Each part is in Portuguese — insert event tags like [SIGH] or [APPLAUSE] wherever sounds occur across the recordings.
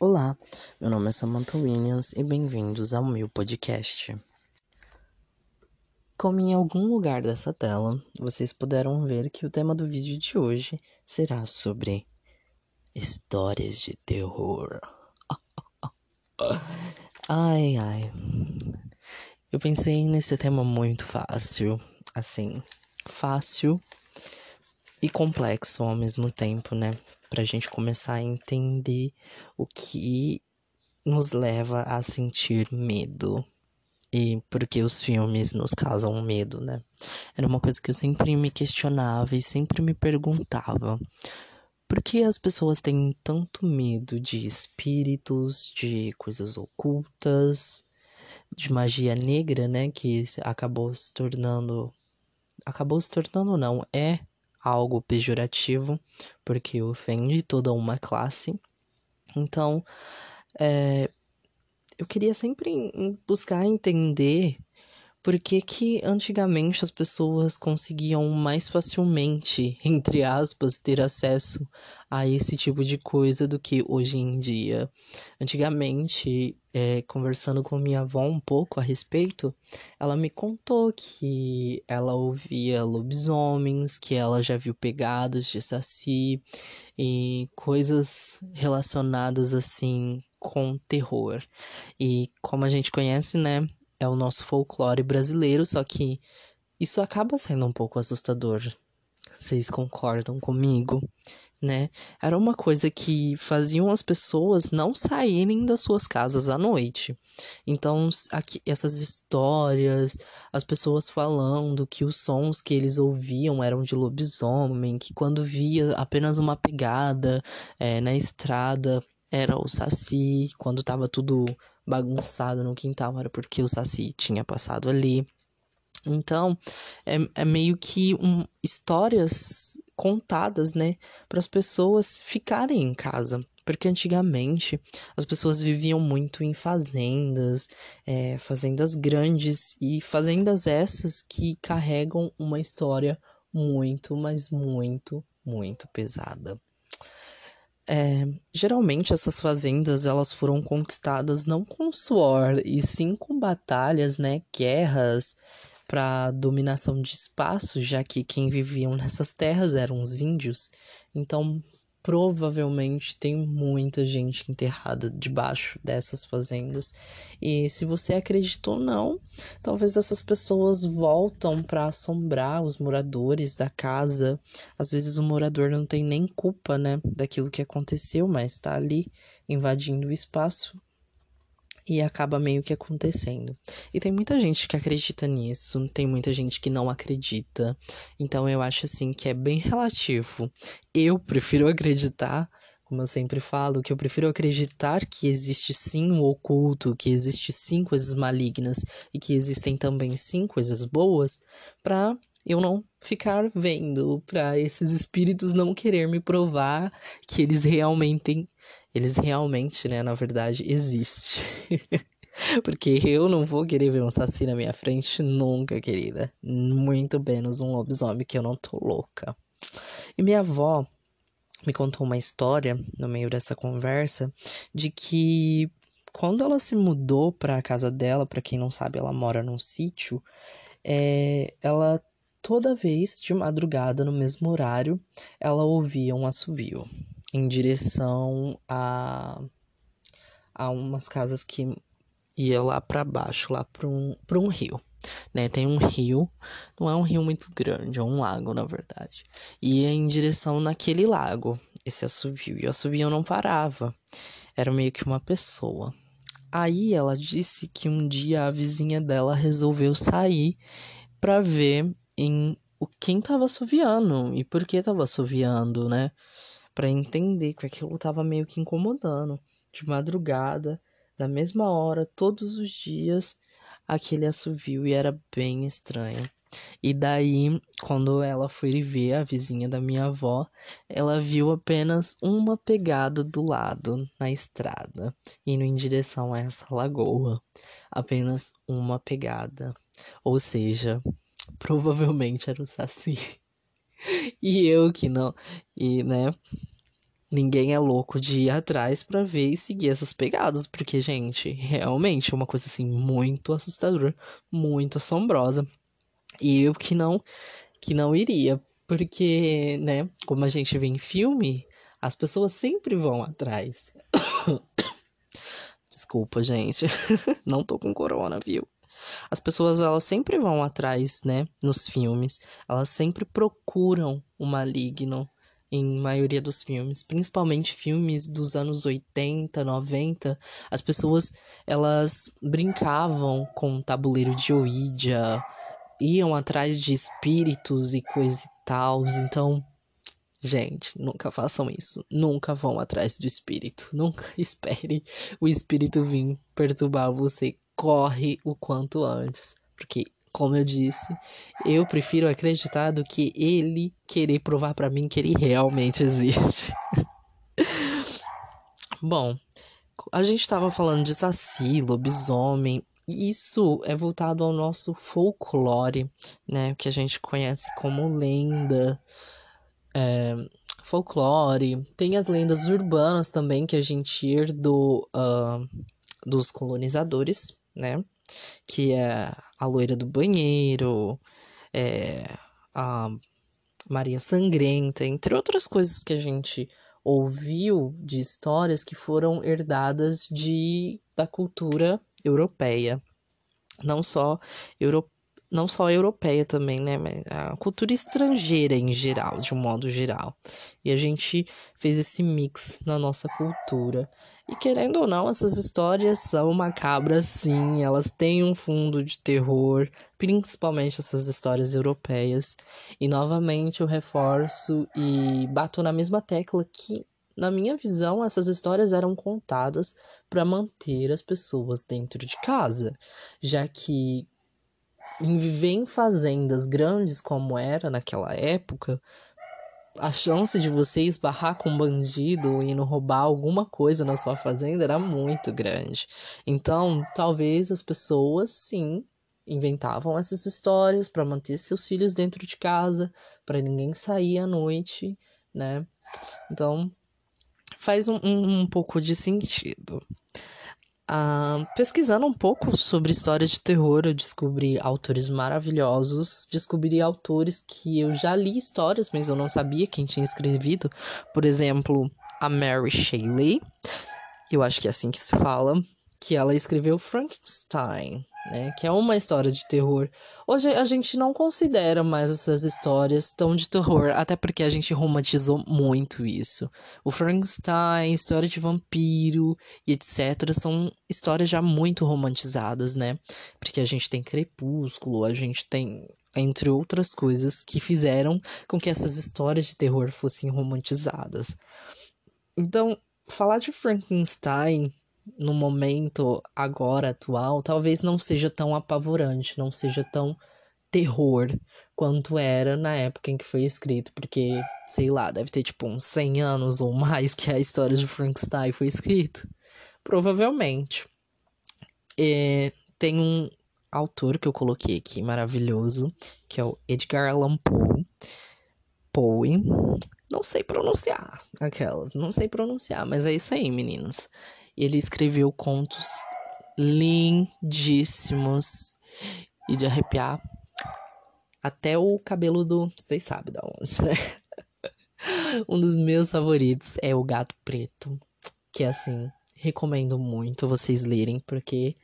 Olá, meu nome é Samantha Williams e bem-vindos ao meu podcast. Como em algum lugar dessa tela, vocês puderam ver que o tema do vídeo de hoje será sobre histórias de terror. [LAUGHS] Ai, ai. Eu pensei nesse tema muito fácil, assim, fácil e complexo ao mesmo tempo, né? Pra gente começar a entender o que nos leva a sentir medo. E porque os filmes nos causam medo, né? Era uma coisa que eu sempre me questionava e sempre me perguntava. Por que as pessoas têm tanto medo de espíritos, de coisas ocultas, de magia negra, né? Que acabou se tornando. Acabou se tornando, não, é algo pejorativo, porque ofende toda uma classe. Então, é, eu queria sempre buscar entender por que, que antigamente as pessoas conseguiam mais facilmente, entre aspas, ter acesso a esse tipo de coisa do que hoje em dia. Antigamente, é, conversando com minha avó um pouco a respeito, ela me contou que ela ouvia lobisomens, que ela já viu pegados de saci e coisas relacionadas assim com terror. E como a gente conhece, né, é o nosso folclore brasileiro, só que isso acaba sendo um pouco assustador. Vocês concordam comigo? Né? Era uma coisa que faziam as pessoas não saírem das suas casas à noite. Então, aqui, essas histórias, as pessoas falando que os sons que eles ouviam eram de lobisomem, que quando via apenas uma pegada é, na estrada era o saci, quando tava tudo bagunçado no quintal era porque o Saci tinha passado ali. Então, é, é meio que um, histórias contadas, né, para as pessoas ficarem em casa. Porque antigamente as pessoas viviam muito em fazendas, é, fazendas grandes e fazendas essas que carregam uma história muito, mas muito, muito pesada. É, geralmente essas fazendas elas foram conquistadas não com suor e sim com batalhas, né, guerras para dominação de espaço, já que quem viviam nessas terras eram os índios. Então provavelmente tem muita gente enterrada debaixo dessas fazendas. E se você acredita ou não, talvez essas pessoas voltam para assombrar os moradores da casa. Às vezes o morador não tem nem culpa, né, daquilo que aconteceu, mas está ali invadindo o espaço e acaba meio que acontecendo. E tem muita gente que acredita nisso, tem muita gente que não acredita. Então eu acho assim que é bem relativo. Eu prefiro acreditar, como eu sempre falo, que eu prefiro acreditar que existe sim o oculto, que existe sim coisas malignas e que existem também sim coisas boas, para eu não ficar vendo, para esses espíritos não querer me provar que eles realmente eles realmente, né, na verdade, existem. [LAUGHS] Porque eu não vou querer ver um saci na minha frente nunca, querida. Muito menos um lobisomem que eu não tô louca. E minha avó me contou uma história no meio dessa conversa de que quando ela se mudou para a casa dela, para quem não sabe, ela mora num sítio, é, ela toda vez de madrugada no mesmo horário, ela ouvia um assobio em direção a, a umas casas que ia lá para baixo, lá para um, pra um rio. Né? Tem um rio, não é um rio muito grande, é um lago, na verdade. E ia em direção naquele lago, esse assovio. E o assovio não parava, era meio que uma pessoa. Aí ela disse que um dia a vizinha dela resolveu sair para ver em o quem tava assoviando e por que tava assoviando, né? Para entender que aquilo estava meio que incomodando. De madrugada, na mesma hora, todos os dias, aquele assovio e era bem estranho. E daí, quando ela foi ver a vizinha da minha avó, ela viu apenas uma pegada do lado na estrada, indo em direção a essa lagoa. Apenas uma pegada. Ou seja, provavelmente era o Saci. [LAUGHS] e eu que não. E, né? ninguém é louco de ir atrás para ver e seguir essas pegadas, porque, gente, realmente é uma coisa assim muito assustadora, muito assombrosa. E eu que não que não iria, porque, né, como a gente vê em filme, as pessoas sempre vão atrás. [COUGHS] Desculpa, gente. [LAUGHS] não tô com corona, viu? As pessoas elas sempre vão atrás, né, nos filmes. Elas sempre procuram o maligno em maioria dos filmes, principalmente filmes dos anos 80, 90, as pessoas elas brincavam com tabuleiro de Ouija, iam atrás de espíritos e coisa e tal. Então, gente, nunca façam isso. Nunca vão atrás do espírito. Nunca [LAUGHS] espere o espírito vir perturbar você. Corre o quanto antes, porque como eu disse, eu prefiro acreditar do que ele querer provar para mim que ele realmente existe. [LAUGHS] Bom, a gente estava falando de saci, lobisomem. Isso é voltado ao nosso folclore, né? Que a gente conhece como lenda, é, folclore. Tem as lendas urbanas também que a gente herdou uh, dos colonizadores, né? que é a loira do banheiro, é, a Maria Sangrenta, entre outras coisas que a gente ouviu de histórias que foram herdadas de da cultura europeia, não só europeia não só europeia também, né, mas a cultura estrangeira em geral, de um modo geral. E a gente fez esse mix na nossa cultura. E querendo ou não, essas histórias são macabras sim, elas têm um fundo de terror, principalmente essas histórias europeias. E novamente eu reforço e bato na mesma tecla que, na minha visão, essas histórias eram contadas para manter as pessoas dentro de casa, já que viver em fazendas grandes como era naquela época, a chance de você esbarrar com um bandido ou indo roubar alguma coisa na sua fazenda era muito grande. Então, talvez as pessoas sim inventavam essas histórias para manter seus filhos dentro de casa, para ninguém sair à noite, né? Então, faz um, um, um pouco de sentido. Uh, pesquisando um pouco sobre história de terror, eu descobri autores maravilhosos, descobri autores que eu já li histórias, mas eu não sabia quem tinha escrevido. Por exemplo, a Mary Shelley, eu acho que é assim que se fala, que ela escreveu Frankenstein né? Que é uma história de terror. Hoje a gente não considera mais essas histórias tão de terror, até porque a gente romantizou muito isso. O Frankenstein, história de vampiro e etc. são histórias já muito romantizadas, né? Porque a gente tem Crepúsculo, a gente tem entre outras coisas que fizeram com que essas histórias de terror fossem romantizadas. Então, falar de Frankenstein no momento agora atual, talvez não seja tão apavorante, não seja tão terror quanto era na época em que foi escrito, porque, sei lá, deve ter tipo uns 100 anos ou mais que a história de Frankenstein foi escrita. Provavelmente. E tem um autor que eu coloquei aqui maravilhoso, que é o Edgar Allan Poe. Poe. Não sei pronunciar aquelas, não sei pronunciar, mas é isso aí, meninas ele escreveu contos lindíssimos e de arrepiar até o cabelo do. Vocês sabem da onde, né? [LAUGHS] um dos meus favoritos é O Gato Preto. Que assim, recomendo muito vocês lerem, porque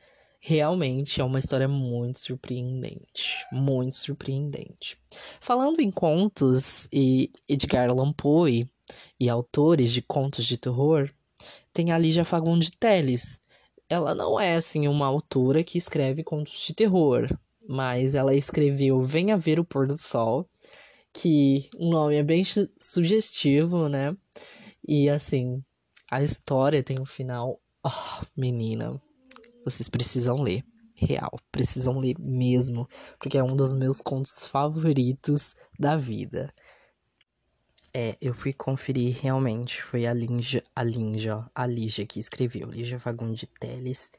realmente é uma história muito surpreendente. Muito surpreendente. Falando em contos e Edgar Allan Poe e autores de contos de terror, tem a Lígia Fagundes Teles. Ela não é, assim, uma autora que escreve contos de terror, mas ela escreveu Venha Ver o Pôr do Sol, que o nome é bem sugestivo, né? E, assim, a história tem um final... Oh, menina, vocês precisam ler. Real, precisam ler mesmo, porque é um dos meus contos favoritos da vida. É, eu fui conferir realmente, foi a Linja, a Linja, a Lígia que escreveu, Lígia Fagundes Teles.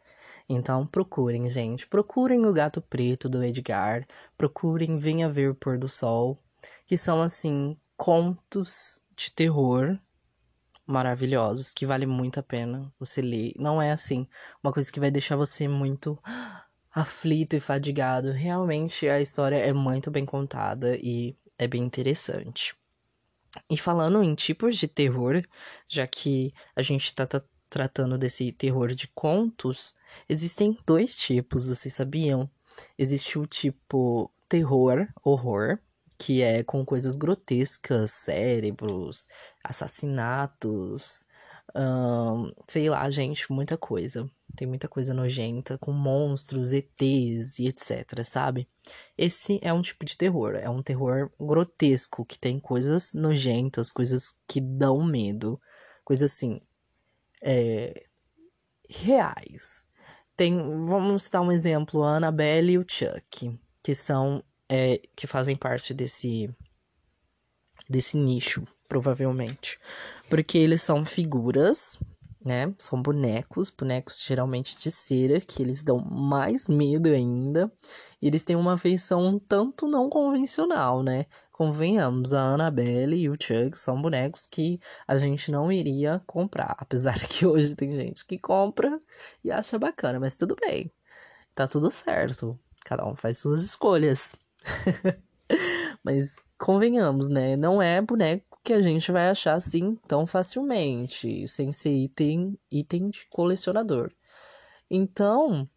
Então procurem, gente, procurem o Gato Preto do Edgar, procurem Venha Ver o Pôr do Sol, que são assim contos de terror maravilhosos que vale muito a pena você ler. Não é assim, uma coisa que vai deixar você muito aflito e fadigado. Realmente a história é muito bem contada e é bem interessante. E falando em tipos de terror, já que a gente tá, tá tratando desse terror de contos, existem dois tipos, vocês sabiam? Existe o tipo terror, horror, que é com coisas grotescas, cérebros, assassinatos, hum, sei lá, gente, muita coisa. Tem muita coisa nojenta, com monstros, ETs e etc, sabe? Esse é um tipo de terror, é um terror grotesco, que tem coisas nojentas, coisas que dão medo, coisas assim, é, reais. Tem, vamos citar um exemplo, a Annabelle e o Chuck, que são é, que fazem parte desse desse nicho, provavelmente. Porque eles são figuras, né? São bonecos, bonecos geralmente de cera, que eles dão mais medo ainda. Eles têm uma feição um tanto não convencional, né? Convenhamos, a Annabelle e o Chuck são bonecos que a gente não iria comprar. [LAUGHS] Apesar que hoje tem gente que compra e acha bacana, mas tudo bem. Tá tudo certo. Cada um faz suas escolhas. [LAUGHS] Mas convenhamos, né? Não é boneco que a gente vai achar assim tão facilmente, sem ser item, item de colecionador. Então,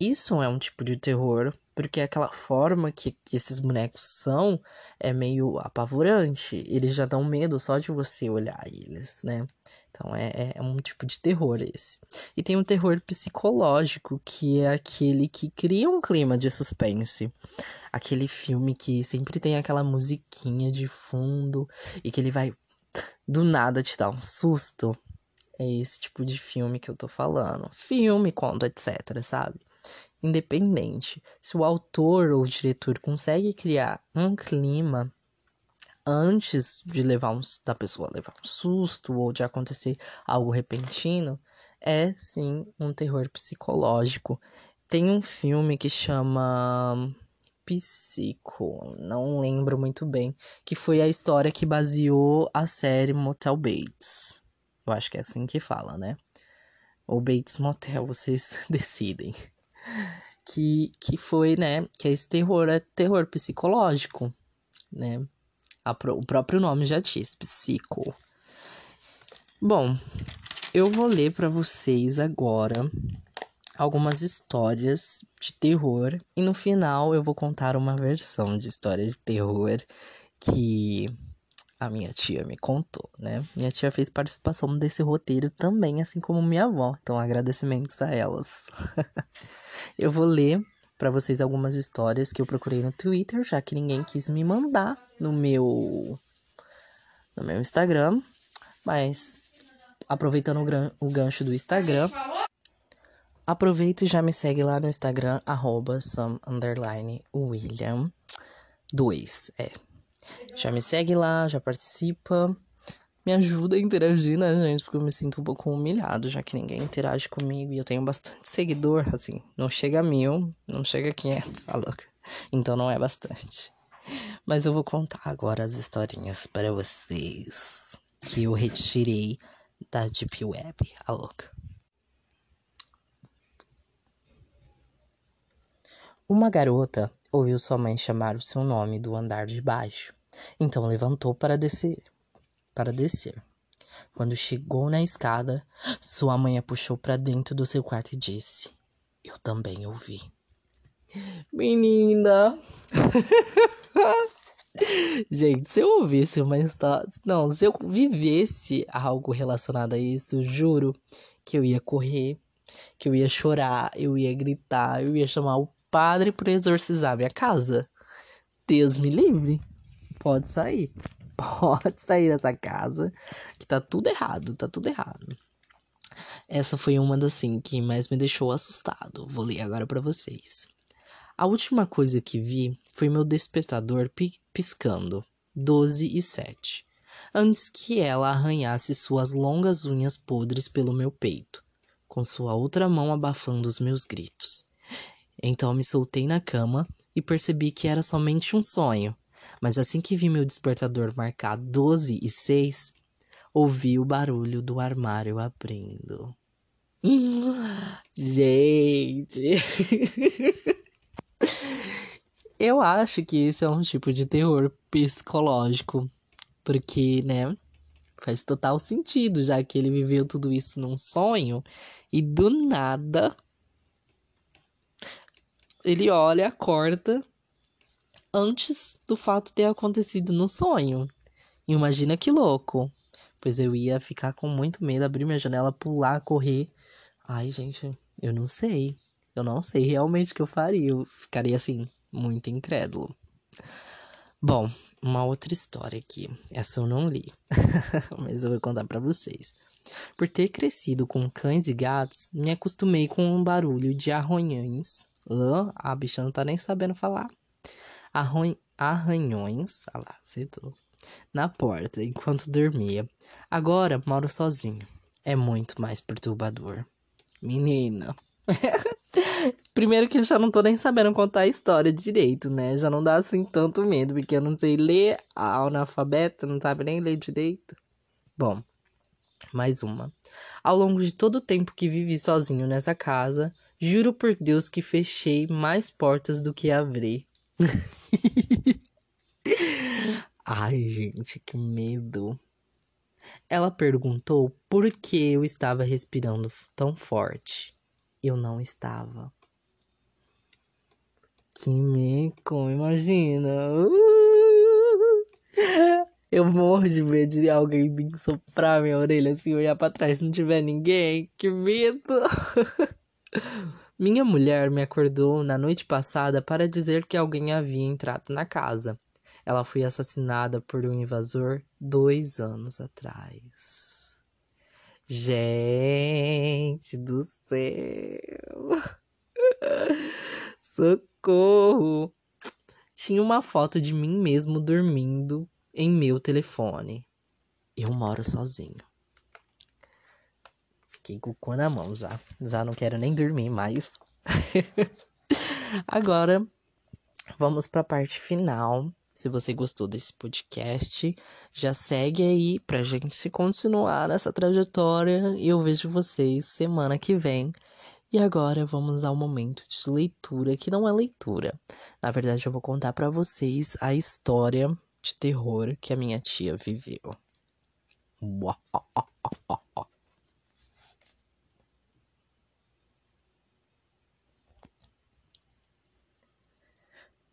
isso é um tipo de terror, porque aquela forma que, que esses bonecos são é meio apavorante. Eles já dão medo só de você olhar eles, né? Então é, é, é um tipo de terror esse. E tem um terror psicológico, que é aquele que cria um clima de suspense. Aquele filme que sempre tem aquela musiquinha de fundo e que ele vai do nada te dar um susto. É esse tipo de filme que eu tô falando. Filme, conto, etc, sabe? Independente. Se o autor ou o diretor consegue criar um clima antes de levar um, da pessoa levar um susto ou de acontecer algo repentino, é sim um terror psicológico. Tem um filme que chama Psico, não lembro muito bem, que foi a história que baseou a série Motel Bates. Eu acho que é assim que fala, né? Ou Bates Motel, vocês [LAUGHS] decidem. Que, que foi, né? Que esse terror é terror psicológico, né? A, o próprio nome já diz, psico. Bom, eu vou ler para vocês agora algumas histórias de terror e no final eu vou contar uma versão de história de terror que a minha tia me contou, né? Minha tia fez participação desse roteiro também, assim como minha avó. Então, agradecimentos a elas. [LAUGHS] eu vou ler para vocês algumas histórias que eu procurei no Twitter, já que ninguém quis me mandar no meu no meu Instagram, mas aproveitando o, o gancho do Instagram, aproveita e já me segue lá no Instagram arroba William 2, é. Já me segue lá, já participa. Me ajuda a interagir, né, gente? Porque eu me sinto um pouco humilhado, já que ninguém interage comigo. E eu tenho bastante [LAUGHS] seguidor, assim. Não chega a mil, não chega a 500, tá louca? Então não é bastante. Mas eu vou contar agora as historinhas para vocês. Que eu retirei da Deep Web, a louca. Uma garota ouviu sua mãe chamar o seu nome do andar de baixo. Então levantou para descer. Para descer. Quando chegou na escada, sua mãe a puxou para dentro do seu quarto e disse: Eu também ouvi. Menina! [LAUGHS] Gente, se eu ouvisse uma história. Não, se eu vivesse algo relacionado a isso, juro que eu ia correr, que eu ia chorar, eu ia gritar, eu ia chamar o padre para exorcizar minha casa. Deus me livre. Pode sair. [LAUGHS] Pode sair dessa casa. Que tá tudo errado, tá tudo errado. Essa foi uma das assim que mais me deixou assustado. Vou ler agora para vocês. A última coisa que vi foi meu despertador piscando, 12 e 7, antes que ela arranhasse suas longas unhas podres pelo meu peito, com sua outra mão abafando os meus gritos. Então me soltei na cama e percebi que era somente um sonho, mas assim que vi meu despertador marcar 12 e 6, ouvi o barulho do armário abrindo. [LAUGHS] Gente. [LAUGHS] Eu acho que esse é um tipo de terror psicológico. Porque, né? Faz total sentido, já que ele viveu tudo isso num sonho e do nada ele olha, acorda antes do fato ter acontecido no sonho. Imagina que louco. Pois eu ia ficar com muito medo, abrir minha janela, pular, correr. Ai, gente, eu não sei. Eu não sei realmente o que eu faria. Eu ficaria assim, muito incrédulo. Bom, uma outra história aqui. Essa eu não li, [LAUGHS] mas eu vou contar para vocês. Por ter crescido com cães e gatos, me acostumei com um barulho de arranhões. Uh, a bicha não tá nem sabendo falar. Arron... Arranhões. Ah lá, acertou. Na porta, enquanto dormia. Agora moro sozinho. É muito mais perturbador. Menina. [LAUGHS] Primeiro que eu já não tô nem sabendo contar a história direito, né? Já não dá assim tanto medo, porque eu não sei ler analfabeto, não sabe nem ler direito. Bom, mais uma. Ao longo de todo o tempo que vivi sozinho nessa casa, juro por Deus que fechei mais portas do que abri. [LAUGHS] Ai, gente, que medo. Ela perguntou por que eu estava respirando tão forte. Eu não estava. Que meco, imagina. [LAUGHS] Eu morro de medo de alguém soprar minha orelha assim, olhar pra trás se não tiver ninguém. Que medo! [LAUGHS] Minha mulher me acordou na noite passada para dizer que alguém havia entrado na casa. Ela foi assassinada por um invasor dois anos atrás. Gente do céu! [LAUGHS] Socorro! Tinha uma foto de mim mesmo dormindo em meu telefone. Eu moro sozinho. Fiquei com o cu na mão já. Já não quero nem dormir mais. [LAUGHS] Agora, vamos para a parte final se você gostou desse podcast, já segue aí pra gente continuar nessa trajetória e eu vejo vocês semana que vem. E agora vamos ao momento de leitura, que não é leitura. Na verdade, eu vou contar para vocês a história de terror que a minha tia viveu.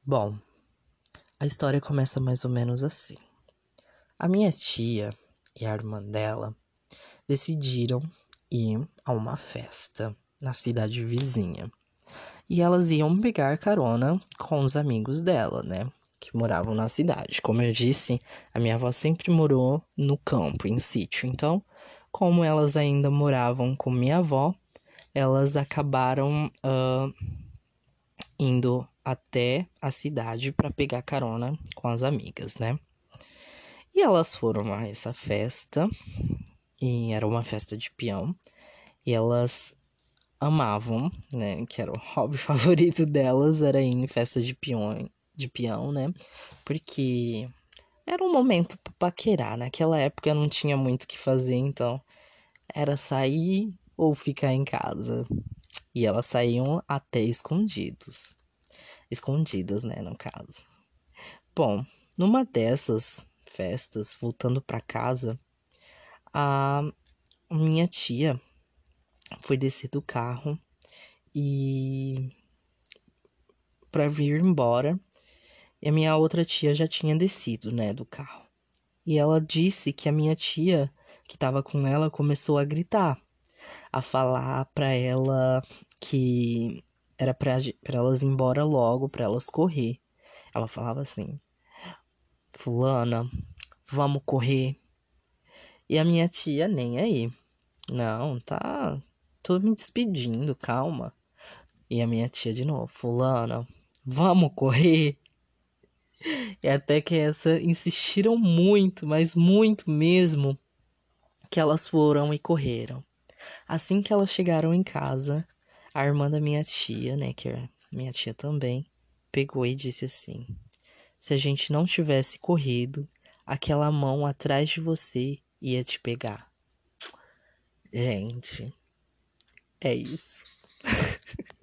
Bom, a história começa mais ou menos assim. A minha tia e a irmã dela decidiram ir a uma festa na cidade vizinha. E elas iam pegar carona com os amigos dela, né? Que moravam na cidade. Como eu disse, a minha avó sempre morou no campo, em sítio. Então, como elas ainda moravam com minha avó, elas acabaram uh, indo até a cidade para pegar carona com as amigas, né? E elas foram a essa festa, e era uma festa de peão, e elas amavam, né? Que era o [LAUGHS] hobby favorito delas, era ir em festa de peão, de peão, né? Porque era um momento para paquerar. Naquela época não tinha muito o que fazer, então era sair ou ficar em casa. E elas saíam até escondidos escondidas, né, no caso. Bom, numa dessas festas, voltando para casa, a minha tia foi descer do carro e para vir embora. E a minha outra tia já tinha descido, né, do carro. E ela disse que a minha tia, que estava com ela, começou a gritar, a falar para ela que era pra, elas ir embora logo, pra elas correr. Ela falava assim: Fulana, vamos correr. E a minha tia nem aí. Não, tá. Tô me despedindo, calma. E a minha tia de novo: Fulana, vamos correr. [LAUGHS] E até que essa insistiram muito, mas muito mesmo, que elas foram e correram. Assim que elas chegaram em casa, a irmã da minha tia, né, que é minha tia também, pegou e disse assim: Se a gente não tivesse corrido, aquela mão atrás de você ia te pegar. Gente, é isso. [LAUGHS]